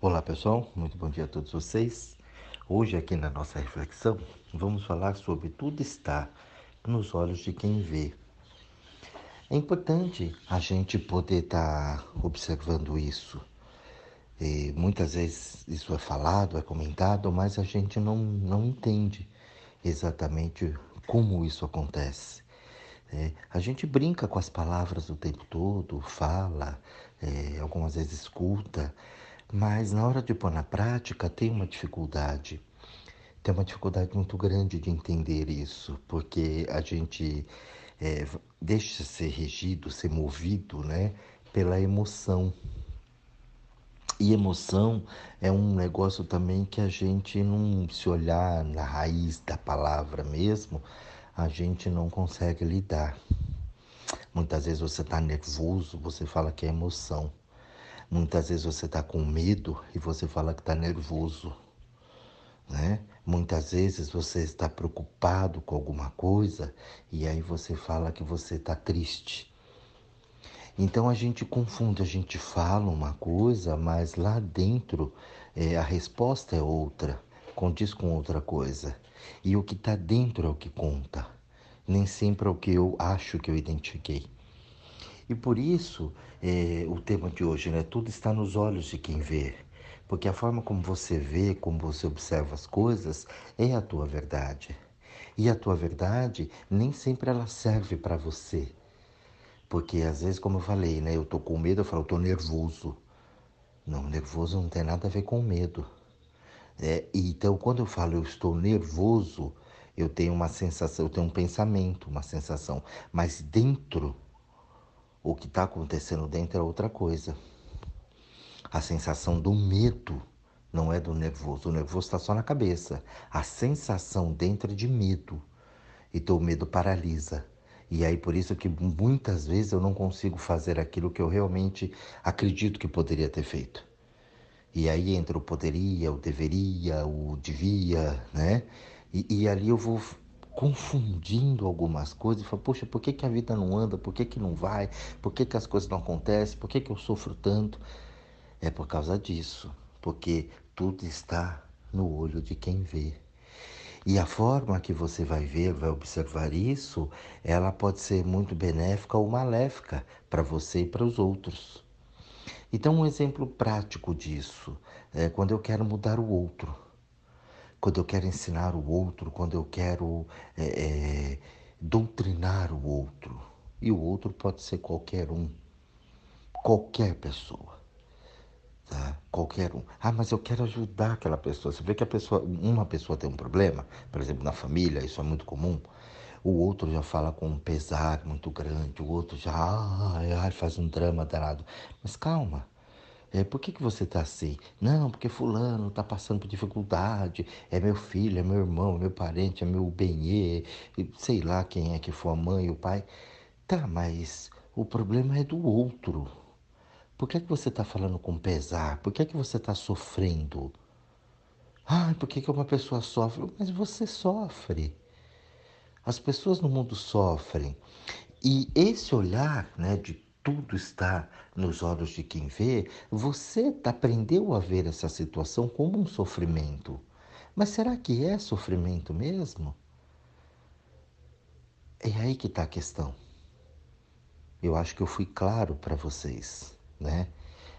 Olá pessoal, muito bom dia a todos vocês. Hoje, aqui na nossa reflexão, vamos falar sobre tudo está nos olhos de quem vê. É importante a gente poder estar tá observando isso. E muitas vezes isso é falado, é comentado, mas a gente não, não entende exatamente como isso acontece. É, a gente brinca com as palavras o tempo todo, fala, é, algumas vezes escuta, mas na hora de pôr na prática tem uma dificuldade. Tem uma dificuldade muito grande de entender isso, porque a gente é, deixa ser regido, ser movido né, pela emoção. E emoção é um negócio também que a gente não, se olhar na raiz da palavra mesmo, a gente não consegue lidar. Muitas vezes você está nervoso, você fala que é emoção. Muitas vezes você está com medo e você fala que está nervoso. Né? Muitas vezes você está preocupado com alguma coisa e aí você fala que você está triste. Então a gente confunde, a gente fala uma coisa, mas lá dentro é, a resposta é outra, condiz com outra coisa. E o que está dentro é o que conta, nem sempre é o que eu acho que eu identifiquei. E por isso, é, o tema de hoje, né? Tudo está nos olhos de quem vê. Porque a forma como você vê, como você observa as coisas, é a tua verdade. E a tua verdade nem sempre ela serve para você. Porque às vezes, como eu falei, né? Eu tô com medo, eu falo, eu tô nervoso. Não, nervoso não tem nada a ver com medo. É, então, quando eu falo eu estou nervoso, eu tenho uma sensação, eu tenho um pensamento, uma sensação. Mas dentro o que está acontecendo dentro é outra coisa. A sensação do medo não é do nervoso. O nervoso está só na cabeça. A sensação dentro é de medo. Então o medo paralisa. E aí por isso que muitas vezes eu não consigo fazer aquilo que eu realmente acredito que poderia ter feito. E aí entra o poderia, o deveria, o devia, né? E, e ali eu vou confundindo algumas coisas e fala, poxa, por que, que a vida não anda? Por que, que não vai? Por que, que as coisas não acontecem? Por que, que eu sofro tanto? É por causa disso, porque tudo está no olho de quem vê. E a forma que você vai ver, vai observar isso, ela pode ser muito benéfica ou maléfica para você e para os outros. Então, um exemplo prático disso é quando eu quero mudar o outro quando eu quero ensinar o outro, quando eu quero é, é, doutrinar o outro. E o outro pode ser qualquer um, qualquer pessoa. Tá? Qualquer um. Ah, mas eu quero ajudar aquela pessoa. Você vê que a pessoa, uma pessoa tem um problema, por exemplo, na família, isso é muito comum. O outro já fala com um pesar muito grande, o outro já ah, faz um drama danado. Mas calma, é, por que, que você está assim? Não, porque fulano está passando por dificuldade, é meu filho, é meu irmão, é meu parente, é meu benê, sei lá quem é que for a mãe, o pai. Tá, mas o problema é do outro. Por que, que você está falando com pesar? Por que, que você está sofrendo? Ah, por que, que uma pessoa sofre? Mas você sofre. As pessoas no mundo sofrem. E esse olhar né, de tudo está nos olhos de quem vê, você aprendeu a ver essa situação como um sofrimento. Mas será que é sofrimento mesmo? É aí que está a questão. Eu acho que eu fui claro para vocês, né?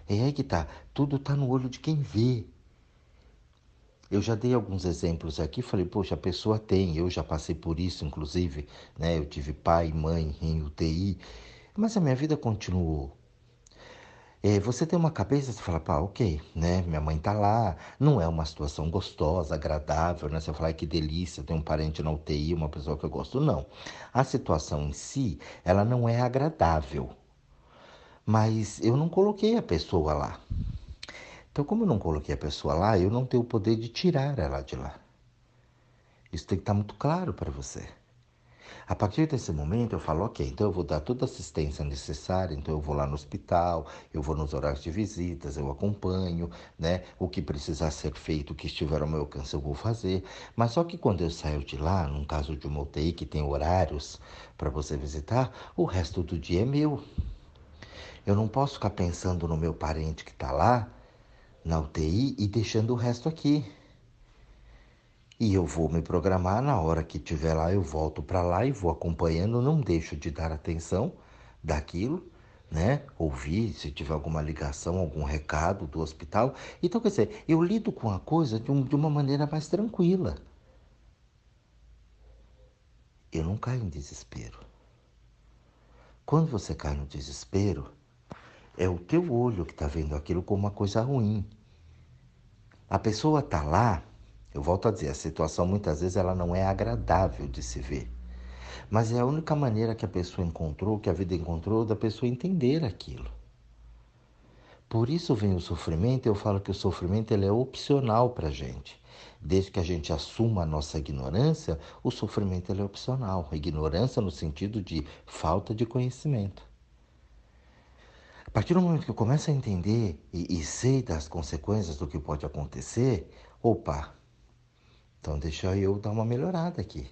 É aí que está. Tudo está no olho de quem vê. Eu já dei alguns exemplos aqui, falei, poxa, a pessoa tem, eu já passei por isso, inclusive, né? Eu tive pai mãe em UTI mas a minha vida continuou. É, você tem uma cabeça, você fala, pá, ok, né? Minha mãe tá lá, não é uma situação gostosa, agradável, né? Você fala, que delícia, tem um parente na UTI, uma pessoa que eu gosto. Não. A situação em si, ela não é agradável. Mas eu não coloquei a pessoa lá. Então, como eu não coloquei a pessoa lá, eu não tenho o poder de tirar ela de lá. Isso tem que estar muito claro para você. A partir desse momento eu falo, ok, então eu vou dar toda a assistência necessária, então eu vou lá no hospital, eu vou nos horários de visitas, eu acompanho, né? O que precisar ser feito, o que estiver ao meu alcance, eu vou fazer. Mas só que quando eu saio de lá, num caso de uma UTI que tem horários para você visitar, o resto do dia é meu. Eu não posso ficar pensando no meu parente que está lá, na UTI e deixando o resto aqui. E eu vou me programar na hora que estiver lá, eu volto para lá e vou acompanhando, não deixo de dar atenção daquilo, né? Ouvir se tiver alguma ligação, algum recado do hospital. Então, quer dizer, eu lido com a coisa de, um, de uma maneira mais tranquila. Eu não caio em desespero. Quando você cai no desespero, é o teu olho que está vendo aquilo como uma coisa ruim. A pessoa está lá eu volto a dizer, a situação muitas vezes ela não é agradável de se ver. Mas é a única maneira que a pessoa encontrou, que a vida encontrou, da pessoa entender aquilo. Por isso vem o sofrimento, eu falo que o sofrimento ele é opcional para a gente. Desde que a gente assuma a nossa ignorância, o sofrimento ele é opcional. Ignorância no sentido de falta de conhecimento. A partir do momento que eu começo a entender e, e sei das consequências do que pode acontecer, opa, então deixa eu dar uma melhorada aqui.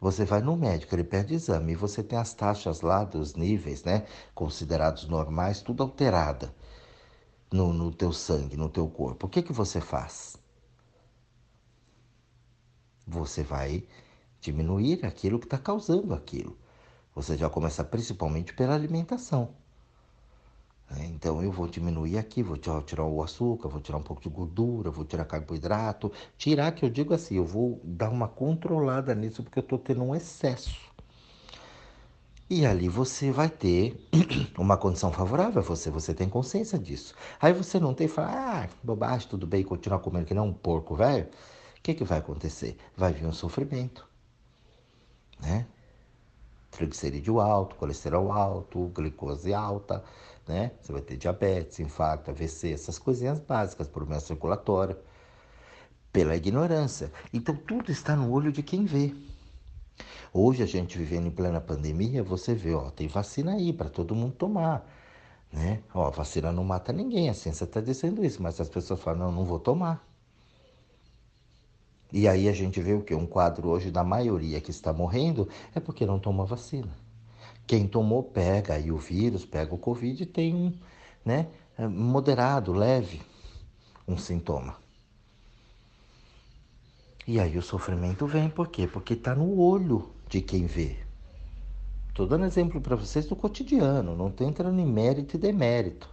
Você vai no médico, ele pede exame e você tem as taxas lá dos níveis, né, considerados normais, tudo alterada no, no teu sangue, no teu corpo. O que que você faz? Você vai diminuir aquilo que está causando aquilo. Você já começa principalmente pela alimentação. Então eu vou diminuir aqui, vou tirar o açúcar, vou tirar um pouco de gordura, vou tirar carboidrato. Tirar, que eu digo assim, eu vou dar uma controlada nisso porque eu estou tendo um excesso. E ali você vai ter uma condição favorável a você, você tem consciência disso. Aí você não tem e fala, ah, bobagem, tudo bem, continuar comendo que não um porco velho. O que, que vai acontecer? Vai vir um sofrimento, né? Triglicerídeo alto, colesterol alto, glicose alta, né? Você vai ter diabetes, infarto, AVC, essas coisinhas básicas, problema circulatório, pela ignorância. Então tudo está no olho de quem vê. Hoje a gente vivendo em plena pandemia, você vê, ó, tem vacina aí para todo mundo tomar, né? Ó, vacina não mata ninguém, a ciência está dizendo isso, mas as pessoas falam, não, não vou tomar. E aí a gente vê o que? Um quadro hoje da maioria que está morrendo é porque não toma vacina. Quem tomou pega aí o vírus, pega o Covid e tem um, né, é, moderado, leve, um sintoma. E aí o sofrimento vem, por quê? Porque está no olho de quem vê. Estou dando exemplo para vocês do cotidiano, não estou entrando em mérito e demérito.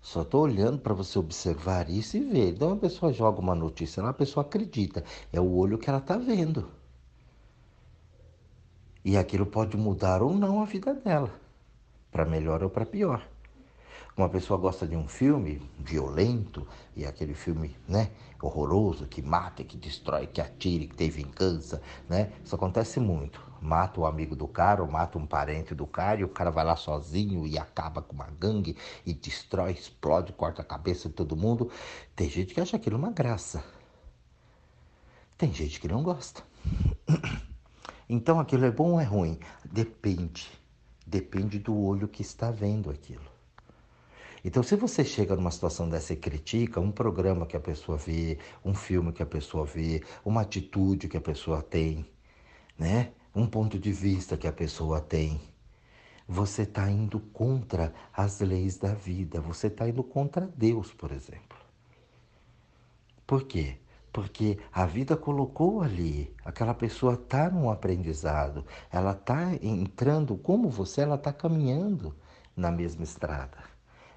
Só estou olhando para você observar isso e ver. Então a pessoa joga uma notícia lá, a pessoa acredita. É o olho que ela está vendo. E aquilo pode mudar ou não a vida dela, para melhor ou para pior. Uma pessoa gosta de um filme violento e aquele filme, né, horroroso que mata, que destrói, que atira, que tem vingança, né? Isso acontece muito. Mata o amigo do cara, ou mata um parente do cara e o cara vai lá sozinho e acaba com uma gangue e destrói, explode, corta a cabeça de todo mundo. Tem gente que acha aquilo uma graça. Tem gente que não gosta. Então aquilo é bom ou é ruim? Depende. Depende do olho que está vendo aquilo. Então, se você chega numa situação dessa e critica um programa que a pessoa vê, um filme que a pessoa vê, uma atitude que a pessoa tem, né? um ponto de vista que a pessoa tem, você está indo contra as leis da vida, você está indo contra Deus, por exemplo. Por quê? Porque a vida colocou ali, aquela pessoa está num aprendizado, ela está entrando como você, ela está caminhando na mesma estrada,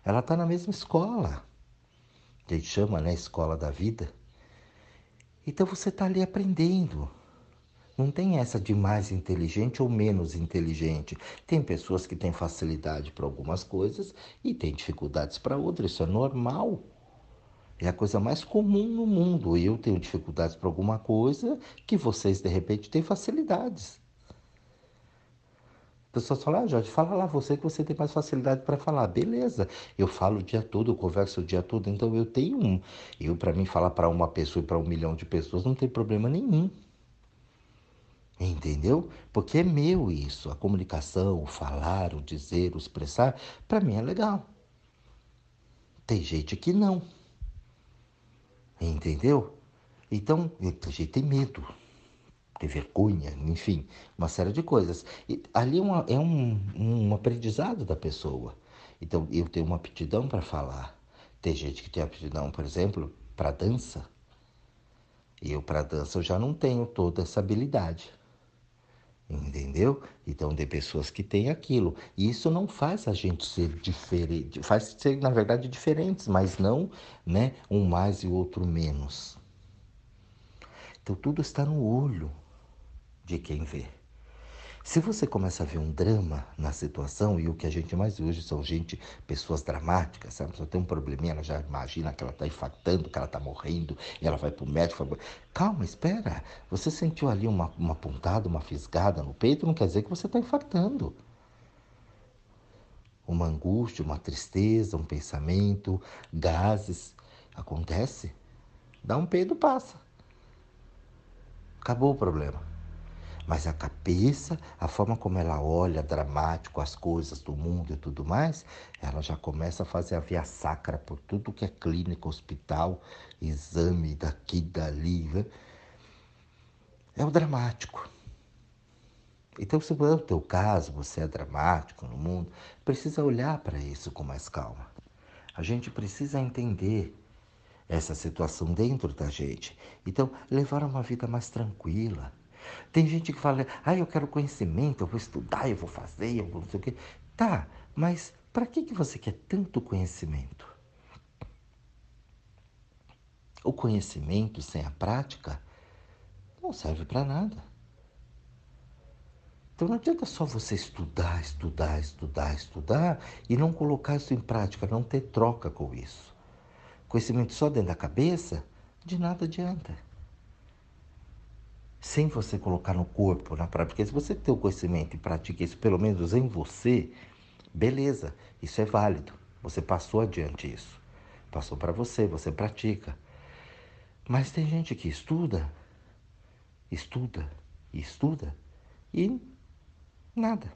ela está na mesma escola, que a gente chama, né, escola da vida. Então você está ali aprendendo. Não tem essa de mais inteligente ou menos inteligente. Tem pessoas que têm facilidade para algumas coisas e têm dificuldades para outras. Isso é normal. É a coisa mais comum no mundo. Eu tenho dificuldades para alguma coisa que vocês, de repente, têm facilidades. Pessoas falam, ah, Jorge, fala lá você que você tem mais facilidade para falar. Beleza, eu falo o dia todo, eu converso o dia todo, então eu tenho um. Eu, para mim, falar para uma pessoa e para um milhão de pessoas não tem problema nenhum. Entendeu? Porque é meu isso. A comunicação, o falar, o dizer, o expressar, para mim é legal. Tem gente que não. Entendeu? Então, a gente tem medo, tem vergonha, enfim, uma série de coisas. E ali é, uma, é um, um aprendizado da pessoa. Então, eu tenho uma aptidão para falar. Tem gente que tem aptidão, por exemplo, para dança. Eu, para dança, eu já não tenho toda essa habilidade. Entendeu? Então, tem pessoas que têm aquilo. E isso não faz a gente ser diferente. Faz ser, na verdade, diferentes, mas não né, um mais e o outro menos. Então, tudo está no olho de quem vê. Se você começa a ver um drama na situação, e o que a gente mais hoje são gente, pessoas dramáticas, sabe? Só tem um probleminha, ela já imagina que ela está infartando, que ela está morrendo, e ela vai para o médico. Fala, Calma, espera. Você sentiu ali uma, uma pontada, uma fisgada no peito, não quer dizer que você está infartando. Uma angústia, uma tristeza, um pensamento, gases. Acontece. Dá um peido, passa. Acabou o problema. Mas a cabeça, a forma como ela olha dramático as coisas do mundo e tudo mais, ela já começa a fazer a via sacra por tudo que é clínica, hospital, exame daqui dali. Né? É o dramático. Então, se for o teu caso, você é dramático no mundo, precisa olhar para isso com mais calma. A gente precisa entender essa situação dentro da gente. Então, levar uma vida mais tranquila tem gente que fala, ah, eu quero conhecimento, eu vou estudar, eu vou fazer, eu vou não sei o quê. Tá, mas para que, que você quer tanto conhecimento? O conhecimento sem a prática não serve para nada. Então não adianta só você estudar, estudar, estudar, estudar e não colocar isso em prática, não ter troca com isso. Conhecimento só dentro da cabeça, de nada adianta sem você colocar no corpo, na prática. Porque se você tem o conhecimento e pratica isso, pelo menos em você, beleza, isso é válido. Você passou adiante isso. Passou para você, você pratica. Mas tem gente que estuda, estuda, estuda e nada.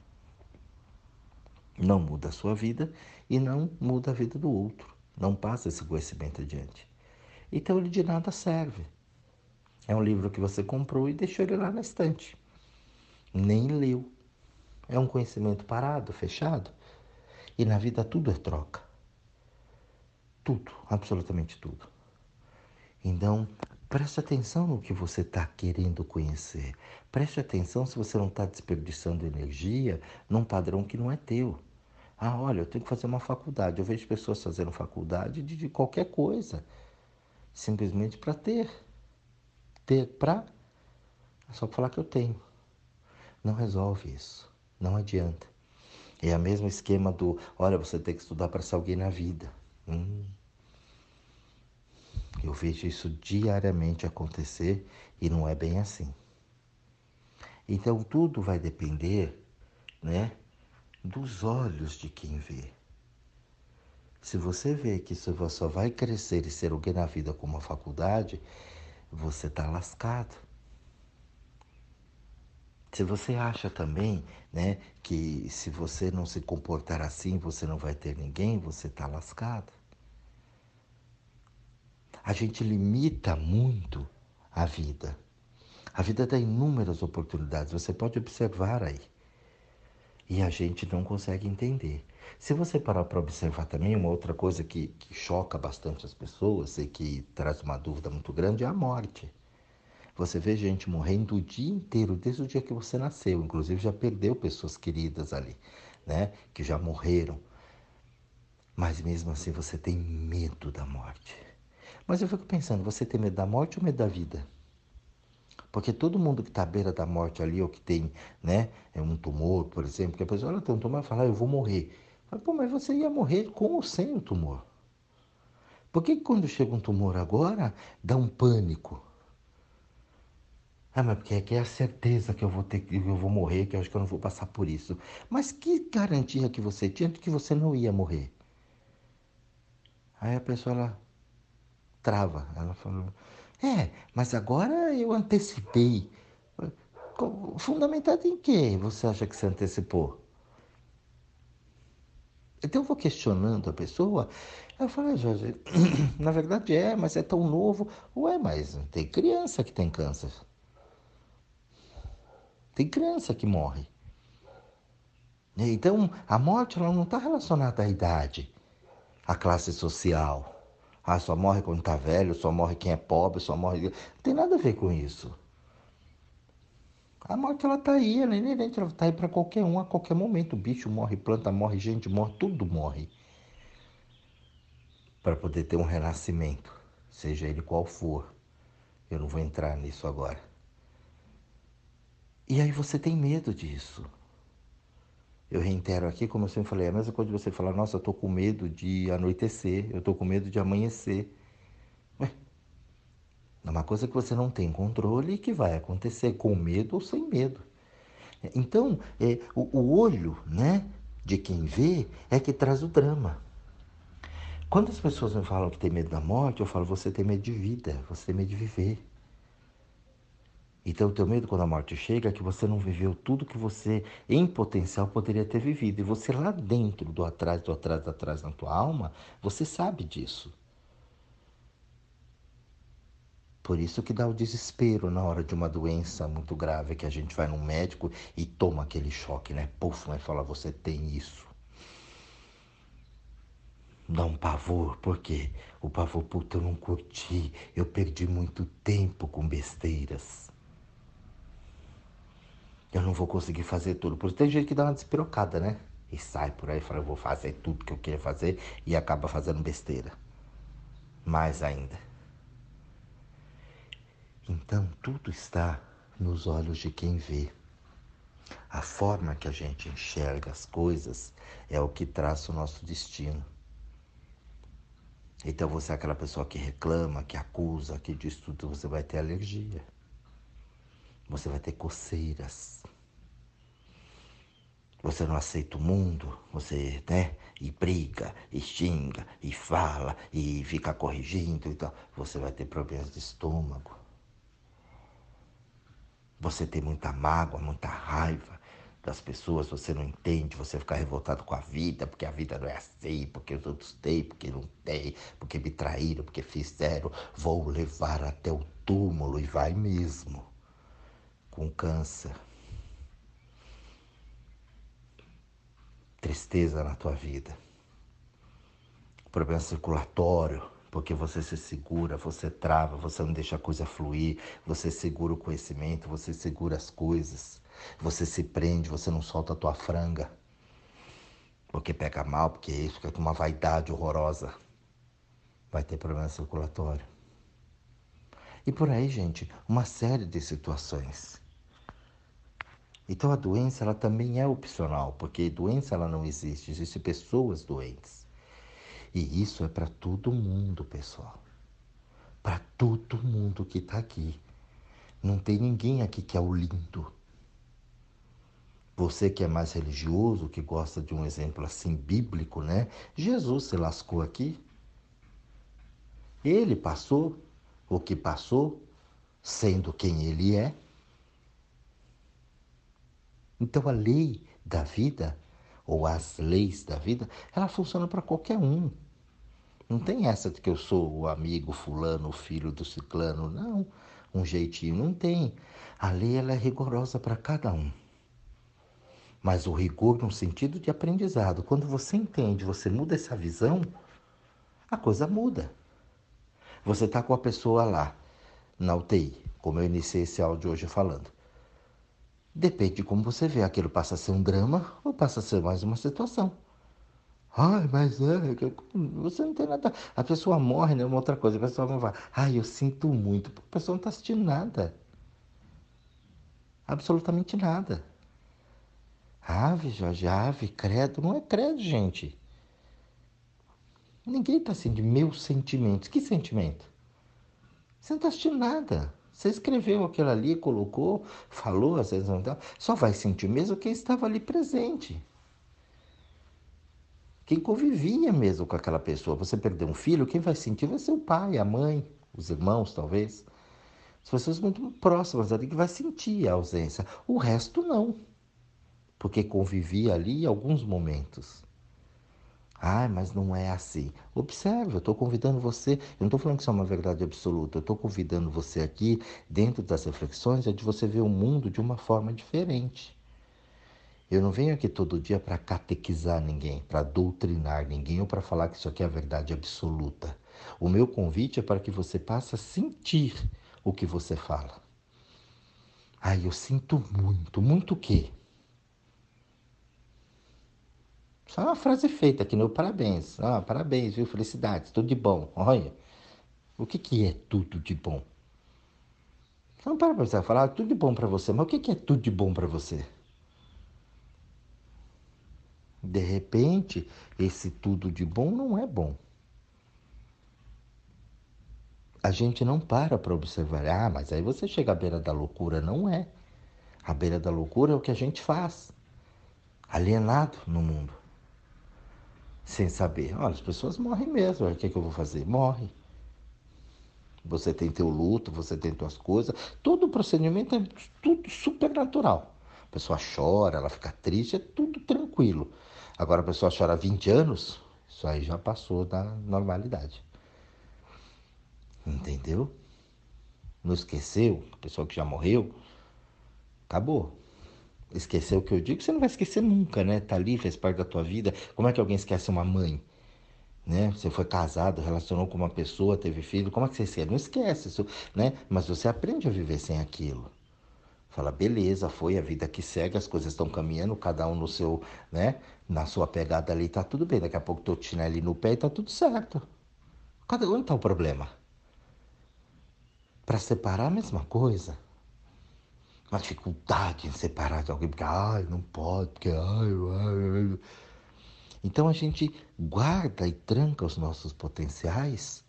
Não muda a sua vida e não muda a vida do outro. Não passa esse conhecimento adiante. Então ele de nada serve. É um livro que você comprou e deixou ele lá na estante. Nem leu. É um conhecimento parado, fechado. E na vida tudo é troca. Tudo, absolutamente tudo. Então, preste atenção no que você está querendo conhecer. Preste atenção se você não está desperdiçando energia num padrão que não é teu. Ah, olha, eu tenho que fazer uma faculdade. Eu vejo pessoas fazendo faculdade de, de qualquer coisa, simplesmente para ter ter para. É só falar que eu tenho. Não resolve isso. Não adianta. É o mesmo esquema do: olha, você tem que estudar para ser alguém na vida. Hum. Eu vejo isso diariamente acontecer e não é bem assim. Então tudo vai depender, né, dos olhos de quem vê. Se você vê que isso só vai crescer e ser alguém na vida com uma faculdade, você está lascado. Se você acha também né, que se você não se comportar assim, você não vai ter ninguém, você está lascado. A gente limita muito a vida. A vida dá inúmeras oportunidades, você pode observar aí. E a gente não consegue entender. Se você parar para observar também, uma outra coisa que, que choca bastante as pessoas e que traz uma dúvida muito grande é a morte. Você vê gente morrendo o dia inteiro, desde o dia que você nasceu. Inclusive já perdeu pessoas queridas ali, né? Que já morreram. Mas mesmo assim você tem medo da morte. Mas eu fico pensando, você tem medo da morte ou medo da vida? Porque todo mundo que está à beira da morte ali, ou que tem né, é um tumor, por exemplo, que a pessoa tem um tumor e fala, ah, eu vou morrer. Mas, pô, mas você ia morrer com ou sem o tumor? Por que quando chega um tumor agora, dá um pânico? Ah, mas porque aqui é a certeza que eu vou ter que eu vou morrer, que eu acho que eu não vou passar por isso. Mas que garantia que você tinha de que você não ia morrer? Aí a pessoa ela trava, ela falou: "É, mas agora eu antecipei". Fundamentado em quê? Você acha que você antecipou? Então eu vou questionando a pessoa. Eu falo, ah, Jorge, na verdade é, mas é tão novo. Ué, mas tem criança que tem câncer. Tem criança que morre. Então, a morte ela não está relacionada à idade, à classe social. Ah, só morre quando tá velho, só morre quem é pobre, só morre. Não tem nada a ver com isso. A morte ela tá aí, ela é inerente, ela tá aí para qualquer um, a qualquer momento. O bicho morre, planta morre, gente morre, tudo morre. Para poder ter um renascimento, seja ele qual for. Eu não vou entrar nisso agora. E aí você tem medo disso. Eu reitero aqui, como eu sempre falei, é a mesma coisa de você falar, nossa, eu tô com medo de anoitecer, eu tô com medo de amanhecer. É uma coisa que você não tem controle e que vai acontecer com medo ou sem medo. Então, é, o, o olho né, de quem vê é que traz o drama. Quando as pessoas me falam que tem medo da morte, eu falo, você tem medo de vida, você tem medo de viver. Então, o teu medo quando a morte chega é que você não viveu tudo que você, em potencial, poderia ter vivido. E você lá dentro, do atrás, do atrás, do atrás na tua alma, você sabe disso. Por isso que dá o desespero na hora de uma doença muito grave, que a gente vai num médico e toma aquele choque, né? Puf, mas fala, você tem isso. Dá um pavor, porque o pavor, puta, eu não curti, eu perdi muito tempo com besteiras eu não vou conseguir fazer tudo. Por isso tem gente que dá uma despirocada, né? E sai por aí e fala, eu vou fazer tudo que eu queria fazer e acaba fazendo besteira. Mais ainda. Então tudo está nos olhos de quem vê. A forma que a gente enxerga as coisas é o que traça o nosso destino. Então você é aquela pessoa que reclama, que acusa, que diz tudo, você vai ter alergia. Você vai ter coceiras. Você não aceita o mundo, você, né? E briga, e xinga, e fala, e fica corrigindo e tal. Você vai ter problemas de estômago. Você tem muita mágoa, muita raiva das pessoas, você não entende, você fica revoltado com a vida, porque a vida não é assim, porque os outros têm, porque não tem, porque me traíram, porque fizeram. Vou levar até o túmulo e vai mesmo. Com câncer, tristeza na tua vida, problema circulatório, porque você se segura, você trava, você não deixa a coisa fluir, você segura o conhecimento, você segura as coisas, você se prende, você não solta a tua franga, porque pega mal, porque isso fica com uma vaidade horrorosa, vai ter problema circulatório. E por aí, gente, uma série de situações. Então a doença ela também é opcional, porque doença ela não existe, existem pessoas doentes. E isso é para todo mundo, pessoal. Para todo mundo que está aqui. Não tem ninguém aqui que é o lindo. Você que é mais religioso, que gosta de um exemplo assim bíblico, né? Jesus se lascou aqui. Ele passou o que passou, sendo quem ele é. Então a lei da vida, ou as leis da vida, ela funciona para qualquer um. Não tem essa de que eu sou o amigo fulano, o filho do ciclano, não. Um jeitinho, não tem. A lei ela é rigorosa para cada um. Mas o rigor no sentido de aprendizado, quando você entende, você muda essa visão, a coisa muda. Você está com a pessoa lá, na UTI, como eu iniciei esse áudio hoje falando. Depende de como você vê. Aquilo passa a ser um drama ou passa a ser mais uma situação. Ai, mas é, você não tem nada. A pessoa morre, né? Uma outra coisa. A pessoa vai. Ai, eu sinto muito. A pessoa não está assistindo nada. Absolutamente nada. Ave, Jorge, ave, credo. Não é credo, gente. Ninguém está assim de meus sentimentos. Que sentimento? Você não está assistindo nada. Você escreveu aquilo ali, colocou, falou, às vezes não dá. Só vai sentir mesmo quem estava ali presente. Quem convivia mesmo com aquela pessoa. Você perdeu um filho, quem vai sentir vai ser o pai, a mãe, os irmãos, talvez. As pessoas muito próximas ali que vai sentir a ausência. O resto não. Porque convivia ali alguns momentos. Ah, mas não é assim. Observe, eu estou convidando você, eu não estou falando que isso é uma verdade absoluta, eu estou convidando você aqui, dentro das reflexões, é de você ver o mundo de uma forma diferente. Eu não venho aqui todo dia para catequizar ninguém, para doutrinar ninguém ou para falar que isso aqui é a verdade absoluta. O meu convite é para que você passe a sentir o que você fala. Ai, eu sinto muito. Muito o quê? Só uma frase feita aqui, meu parabéns. Ah, parabéns, viu? Felicidades, tudo de bom. Olha, o que, que é tudo de bom? Não para pensar, falar ah, tudo de bom para você, mas o que, que é tudo de bom para você? De repente, esse tudo de bom não é bom. A gente não para para observar. Ah, mas aí você chega à beira da loucura. Não é. A beira da loucura é o que a gente faz. Alienado no mundo. Sem saber. Olha, as pessoas morrem mesmo. O que, é que eu vou fazer? Morre. Você tem teu luto, você tem tuas coisas. Todo o procedimento é tudo super natural. A pessoa chora, ela fica triste, é tudo tranquilo. Agora a pessoa chora 20 anos, isso aí já passou da normalidade. Entendeu? Não esqueceu? A pessoa que já morreu, acabou. Esqueceu o que eu digo, você não vai esquecer nunca, né? Tá ali, fez parte da tua vida. Como é que alguém esquece uma mãe? Né? Você foi casado, relacionou com uma pessoa, teve filho, como é que você esquece? Não esquece isso, né? Mas você aprende a viver sem aquilo. Fala, beleza, foi a vida que segue, as coisas estão caminhando, cada um no seu, né? Na sua pegada ali, tá tudo bem. Daqui a pouco tô ali no pé e tá tudo certo. Cada onde tá o problema? Para separar a mesma coisa. Uma dificuldade em separar de alguém, porque ai, não pode, porque ai, ai. Então a gente guarda e tranca os nossos potenciais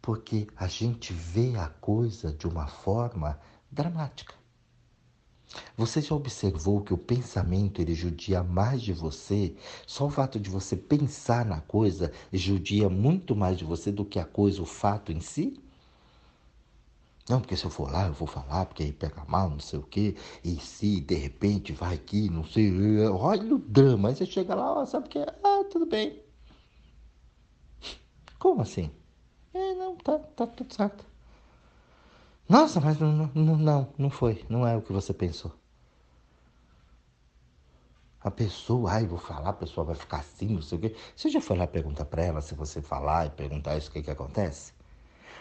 porque a gente vê a coisa de uma forma dramática. Você já observou que o pensamento ele judia mais de você? Só o fato de você pensar na coisa judia muito mais de você do que a coisa, o fato em si? Não, porque se eu for lá, eu vou falar, porque aí pega mal, não sei o quê, e se de repente vai aqui, não sei, olha o drama, aí você chega lá, ó, sabe o que? Ah, tudo bem. Como assim? É, não, tá, tá tudo certo. Nossa, mas não, não, não, não foi, não é o que você pensou. A pessoa, ai, vou falar, a pessoa vai ficar assim, não sei o quê. Você já foi lá perguntar para ela se você falar e perguntar isso, o que que acontece?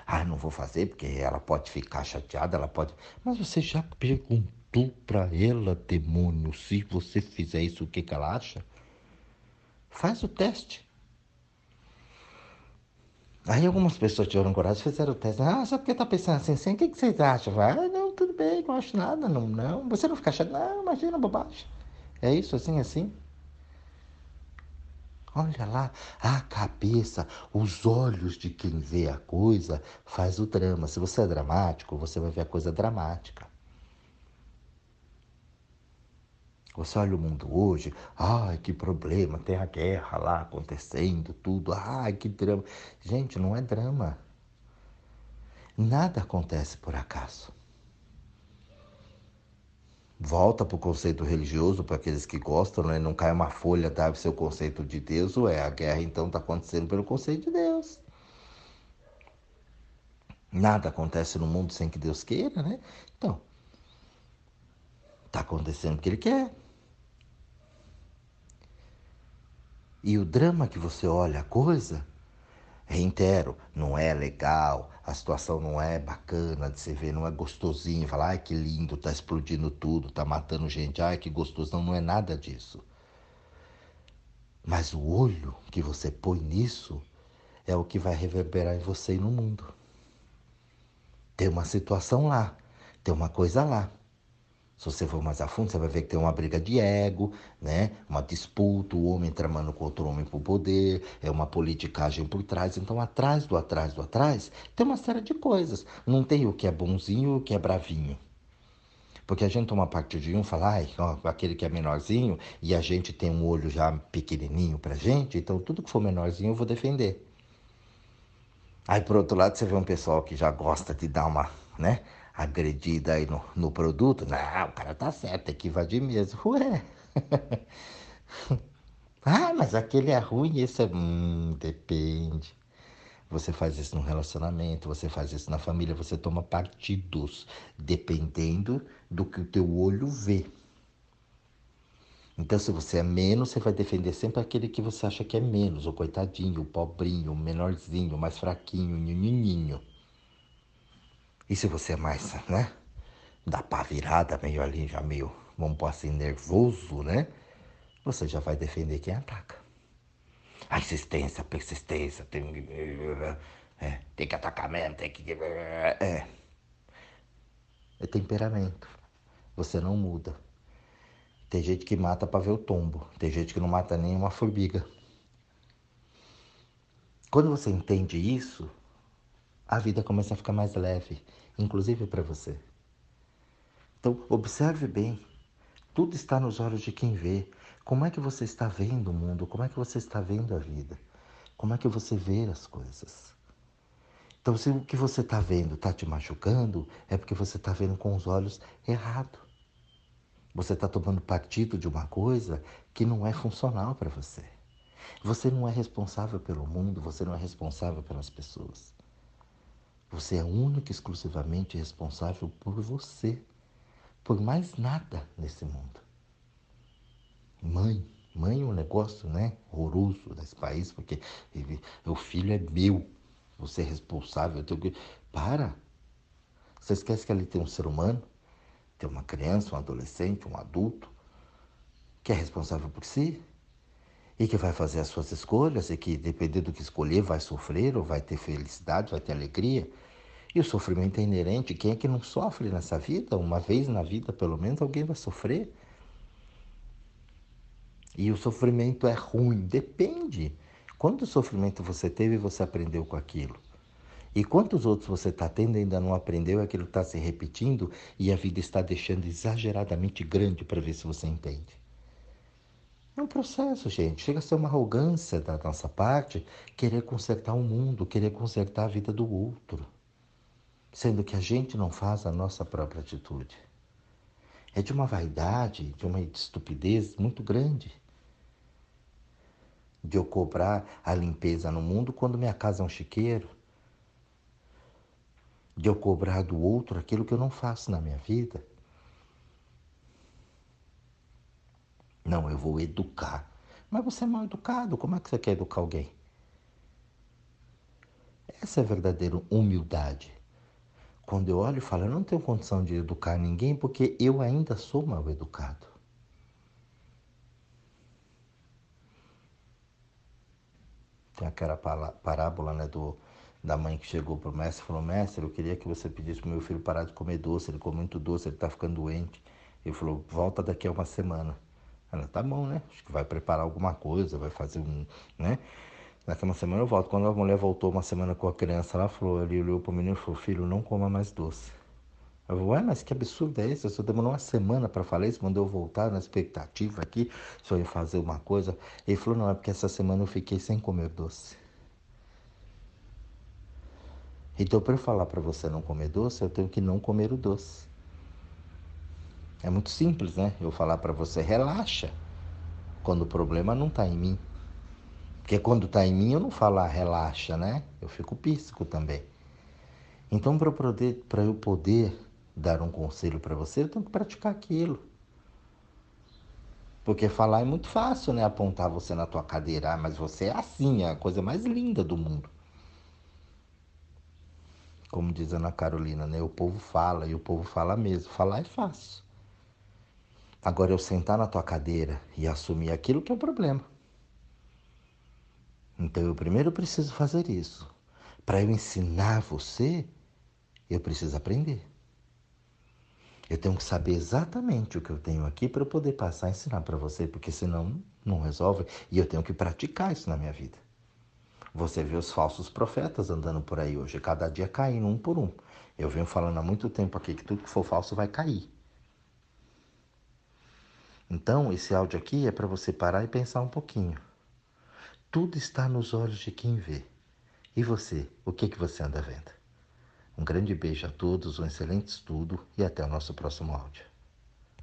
Ah, não vou fazer porque ela pode ficar chateada, ela pode. Mas você já perguntou para ela, demônio, se você fizer isso, o que, que ela acha? Faz o teste. Aí algumas pessoas tiveram coragem fizeram o teste. Ah, só porque tá pensando assim, assim, o que, que vocês acham? Ah, não, tudo bem, não acho nada, não, não. Você não fica chateado, não, imagina bobagem. É isso, assim, assim. Olha lá, a cabeça, os olhos de quem vê a coisa faz o drama. Se você é dramático, você vai ver a coisa dramática. Você olha o mundo hoje, ai que problema, tem a guerra lá acontecendo, tudo, ai que drama. Gente, não é drama. Nada acontece por acaso. Volta para o conceito religioso, para aqueles que gostam, né? não cai uma folha, dá o seu conceito de Deus, ué, a guerra então está acontecendo pelo conceito de Deus. Nada acontece no mundo sem que Deus queira, né? Então, está acontecendo porque Ele quer. E o drama que você olha a coisa, reitero, não é legal, a situação não é bacana de se ver, não é gostosinho, falar, ai que lindo, tá explodindo tudo, tá matando gente, ai que gostoso, não, não é nada disso. Mas o olho que você põe nisso é o que vai reverberar em você e no mundo. Tem uma situação lá, tem uma coisa lá. Se você for mais a fundo, você vai ver que tem uma briga de ego, né? uma disputa, o homem tramando com outro homem por poder, é uma politicagem por trás. Então, atrás do atrás do atrás, tem uma série de coisas. Não tem o que é bonzinho e o que é bravinho. Porque a gente toma parte de um, fala, ai, ó, aquele que é menorzinho, e a gente tem um olho já pequenininho pra gente, então tudo que for menorzinho eu vou defender. Aí, por outro lado, você vê um pessoal que já gosta de dar uma, né? Agredida aí no, no produto. Não, o cara tá certo, tem que invadir mesmo. Ué. ah, mas aquele é ruim, esse é. Hum, depende. Você faz isso no relacionamento, você faz isso na família, você toma partidos, dependendo do que o teu olho vê. Então, se você é menos, você vai defender sempre aquele que você acha que é menos, o coitadinho, o pobrinho, o menorzinho, o mais fraquinho, o nhinhinho. E se você é mais, né? Dá pá virada, meio ali, já meio, vamos pôr assim, nervoso, né? Você já vai defender quem ataca. A insistência, a persistência, tem, é, tem que atacar mesmo, tem que. É. É temperamento. Você não muda. Tem gente que mata para ver o tombo. Tem gente que não mata nem uma formiga. Quando você entende isso, a vida começa a ficar mais leve, inclusive para você. Então, observe bem. Tudo está nos olhos de quem vê. Como é que você está vendo o mundo? Como é que você está vendo a vida? Como é que você vê as coisas? Então, se o que você está vendo está te machucando, é porque você está vendo com os olhos errados. Você está tomando partido de uma coisa que não é funcional para você. Você não é responsável pelo mundo, você não é responsável pelas pessoas. Você é único e exclusivamente responsável por você, por mais nada nesse mundo. Mãe, mãe é um negócio, né, horroroso desse país, porque o filho é meu, você é responsável, eu tenho que... Para! Você esquece que ali tem um ser humano tem uma criança, um adolescente, um adulto que é responsável por si e que vai fazer as suas escolhas e que, dependendo do que escolher, vai sofrer ou vai ter felicidade, vai ter alegria. E o sofrimento é inerente. Quem é que não sofre nessa vida? Uma vez na vida, pelo menos, alguém vai sofrer. E o sofrimento é ruim? Depende. Quanto sofrimento você teve e você aprendeu com aquilo? E quantos outros você está tendo e ainda não aprendeu, aquilo está se repetindo e a vida está deixando exageradamente grande para ver se você entende. É um processo, gente. Chega a ser uma arrogância da nossa parte querer consertar o mundo, querer consertar a vida do outro, sendo que a gente não faz a nossa própria atitude. É de uma vaidade, de uma estupidez muito grande. De eu cobrar a limpeza no mundo quando minha casa é um chiqueiro de eu cobrar do outro aquilo que eu não faço na minha vida. Não, eu vou educar. Mas você é mal educado, como é que você quer educar alguém? Essa é a verdadeira humildade. Quando eu olho e falo, eu não tenho condição de educar ninguém porque eu ainda sou mal educado. Tem aquela parábola né, do, da mãe que chegou para o mestre e falou: Mestre, eu queria que você pedisse para meu filho parar de comer doce, ele come muito doce, ele está ficando doente. Ele falou: Volta daqui a uma semana. Ela: Tá bom, né? Acho que vai preparar alguma coisa, vai fazer um. né? Daqui uma semana eu volto. Quando a mulher voltou uma semana com a criança, ela falou: Ele olhou para o menino e falou: Filho, não coma mais doce. Eu falei, ué, mas que absurdo é? Eu só demorou uma semana para falar isso, mandou eu voltar na expectativa aqui, só ia fazer uma coisa. Ele falou, não, é porque essa semana eu fiquei sem comer doce. Então, para eu falar para você não comer doce, eu tenho que não comer o doce. É muito simples, né? Eu falar para você, relaxa, quando o problema não está em mim. Porque quando está em mim, eu não falo, ah, relaxa, né? Eu fico píssico também. Então, para poder, eu poder dar um conselho para você, eu tenho que praticar aquilo. Porque falar é muito fácil, né? Apontar você na tua cadeira, ah, mas você é assim, é a coisa mais linda do mundo como diz Ana Carolina, né? O povo fala e o povo fala mesmo. Falar é fácil. Agora eu sentar na tua cadeira e assumir aquilo que é o problema. Então eu primeiro preciso fazer isso. Para eu ensinar você, eu preciso aprender. Eu tenho que saber exatamente o que eu tenho aqui para eu poder passar a ensinar para você, porque senão não resolve. E eu tenho que praticar isso na minha vida. Você vê os falsos profetas andando por aí hoje, cada dia caindo um por um. Eu venho falando há muito tempo aqui que tudo que for falso vai cair. Então, esse áudio aqui é para você parar e pensar um pouquinho. Tudo está nos olhos de quem vê. E você, o que, que você anda vendo? Um grande beijo a todos, um excelente estudo e até o nosso próximo áudio.